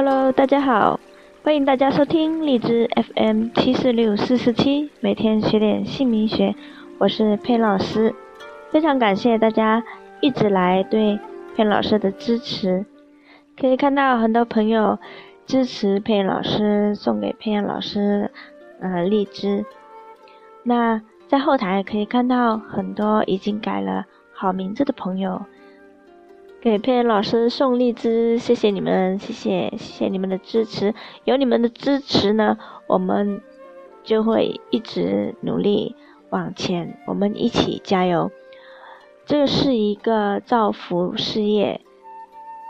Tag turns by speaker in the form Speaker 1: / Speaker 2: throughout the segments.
Speaker 1: Hello，大家好，欢迎大家收听荔枝 FM 七四六四四七，每天学点姓名学，我是佩老师，非常感谢大家一直来对佩老师的支持，可以看到很多朋友支持佩老师，送给佩老师呃荔枝，那在后台可以看到很多已经改了好名字的朋友。给佩恩老师送荔枝，谢谢你们，谢谢谢谢你们的支持，有你们的支持呢，我们就会一直努力往前，我们一起加油。这是一个造福事业、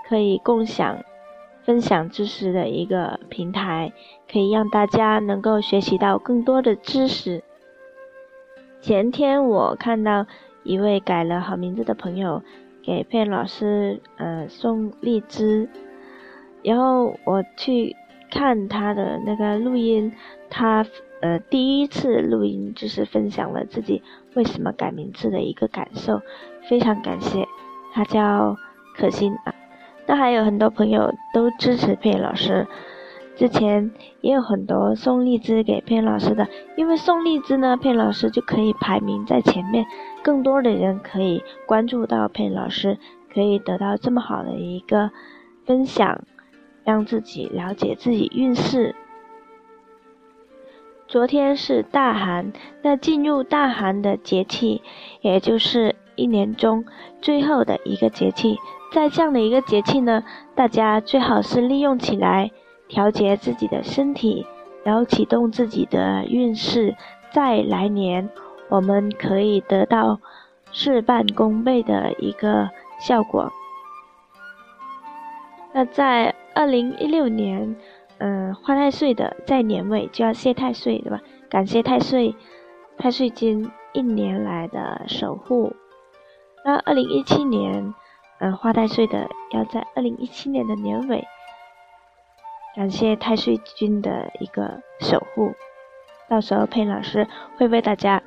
Speaker 1: 可以共享、分享知识的一个平台，可以让大家能够学习到更多的知识。前天我看到一位改了好名字的朋友。给佩老师呃送荔枝，然后我去看他的那个录音，他呃第一次录音就是分享了自己为什么改名字的一个感受，非常感谢。他叫可心啊，那还有很多朋友都支持佩老师。之前也有很多送荔枝给佩老师的，因为送荔枝呢，佩老师就可以排名在前面，更多的人可以关注到佩老师，可以得到这么好的一个分享，让自己了解自己运势。昨天是大寒，那进入大寒的节气，也就是一年中最后的一个节气，在这样的一个节气呢，大家最好是利用起来。调节自己的身体，然后启动自己的运势，在来年我们可以得到事半功倍的一个效果。那在二零一六年，嗯，花太岁的在年尾就要谢太岁，对吧？感谢太岁，太岁金一年来的守护。那二零一七年，嗯，花太岁的要在二零一七年的年尾。感谢太岁君的一个守护，到时候佩老师会为大家，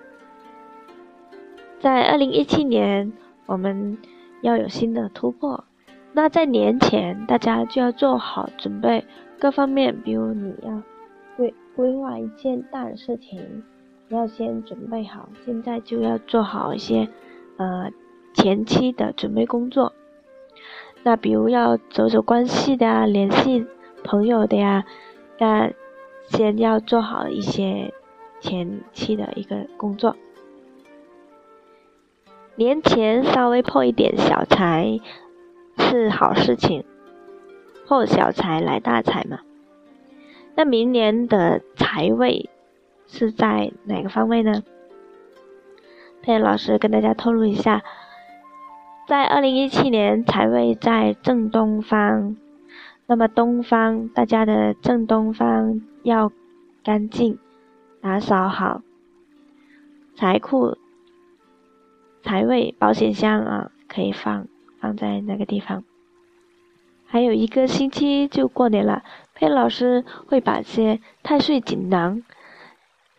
Speaker 1: 在二零一七年我们要有新的突破。那在年前，大家就要做好准备，各方面，比如你要规规划一件大的事情，要先准备好，现在就要做好一些呃前期的准备工作。那比如要走走关系的啊，联系。朋友的呀，那先要做好一些前期的一个工作。年前稍微破一点小财是好事情，破小财来大财嘛。那明年的财位是在哪个方位呢？佩老师跟大家透露一下，在二零一七年财位在正东方。那么东方，大家的正东方要干净，打扫好，财库、财位、保险箱啊，可以放放在那个地方。还有一个星期就过年了，佩老师会把些太岁锦囊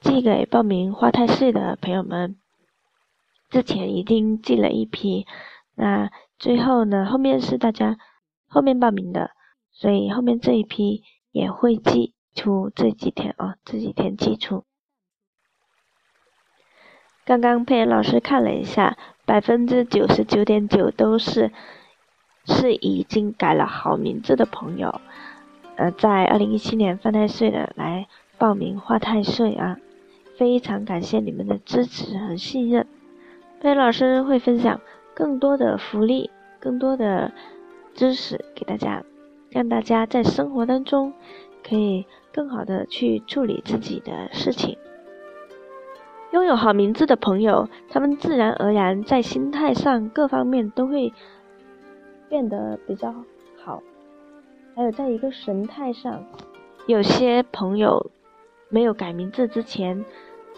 Speaker 1: 寄给报名花太岁的朋友们。之前已经寄了一批，那最后呢，后面是大家后面报名的。所以后面这一批也会寄出这几天啊，这几天寄出。刚刚佩恩老师看了一下，百分之九十九点九都是是已经改了好名字的朋友，呃，在二零一七年犯太岁的来报名画太岁啊，非常感谢你们的支持和信任。佩恩老师会分享更多的福利、更多的知识给大家。让大家在生活当中可以更好的去处理自己的事情。拥有好名字的朋友，他们自然而然在心态上各方面都会变得比较好。还有在一个神态上，有些朋友没有改名字之前，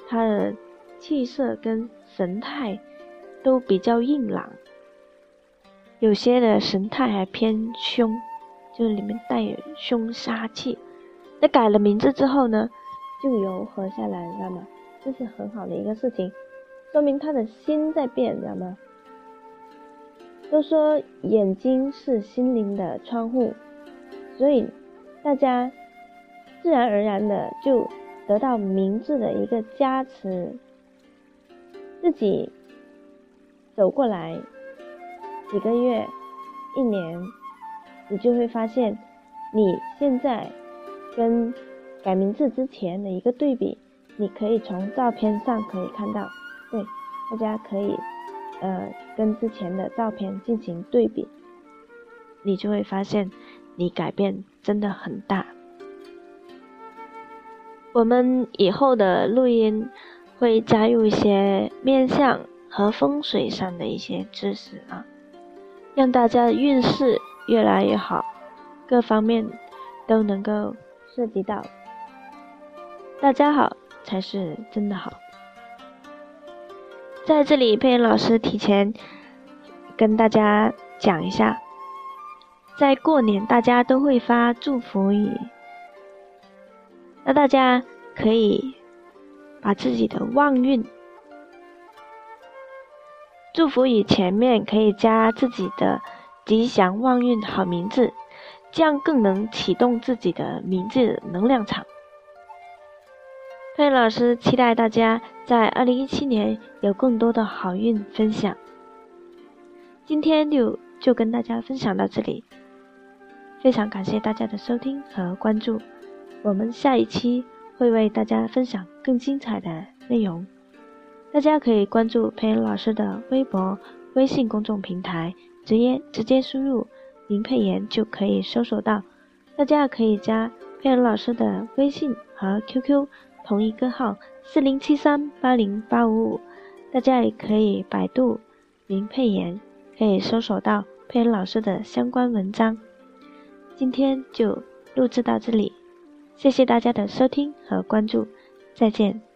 Speaker 1: 他的气色跟神态都比较硬朗，有些的神态还偏凶。就是里面带有凶杀气，那改了名字之后呢，就柔和下来，知道吗？这是很好的一个事情，说明他的心在变，知道吗？都说眼睛是心灵的窗户，所以大家自然而然的就得到名字的一个加持，自己走过来几个月、一年，你就会发现你现在跟改名字之前的一个对比，你可以从照片上可以看到，对，大家可以呃跟之前的照片进行对比。你就会发现，你改变真的很大。我们以后的录音会加入一些面相和风水上的一些知识啊，让大家运势越来越好，各方面都能够涉及到。大家好才是真的好。在这里，佩恩老师提前跟大家讲一下。在过年，大家都会发祝福语，那大家可以把自己的旺运祝福语前面可以加自己的吉祥旺运好名字，这样更能启动自己的名字能量场。佩老师期待大家在二零一七年有更多的好运分享。今天就就跟大家分享到这里。非常感谢大家的收听和关注，我们下一期会为大家分享更精彩的内容。大家可以关注佩恩老师的微博、微信公众平台，直接直接输入“林佩妍”就可以搜索到。大家可以加佩恩老师的微信和 QQ 同一个号：四零七三八零八五五。大家也可以百度“林佩妍”，可以搜索到佩恩老师的相关文章。今天就录制到这里，谢谢大家的收听和关注，再见。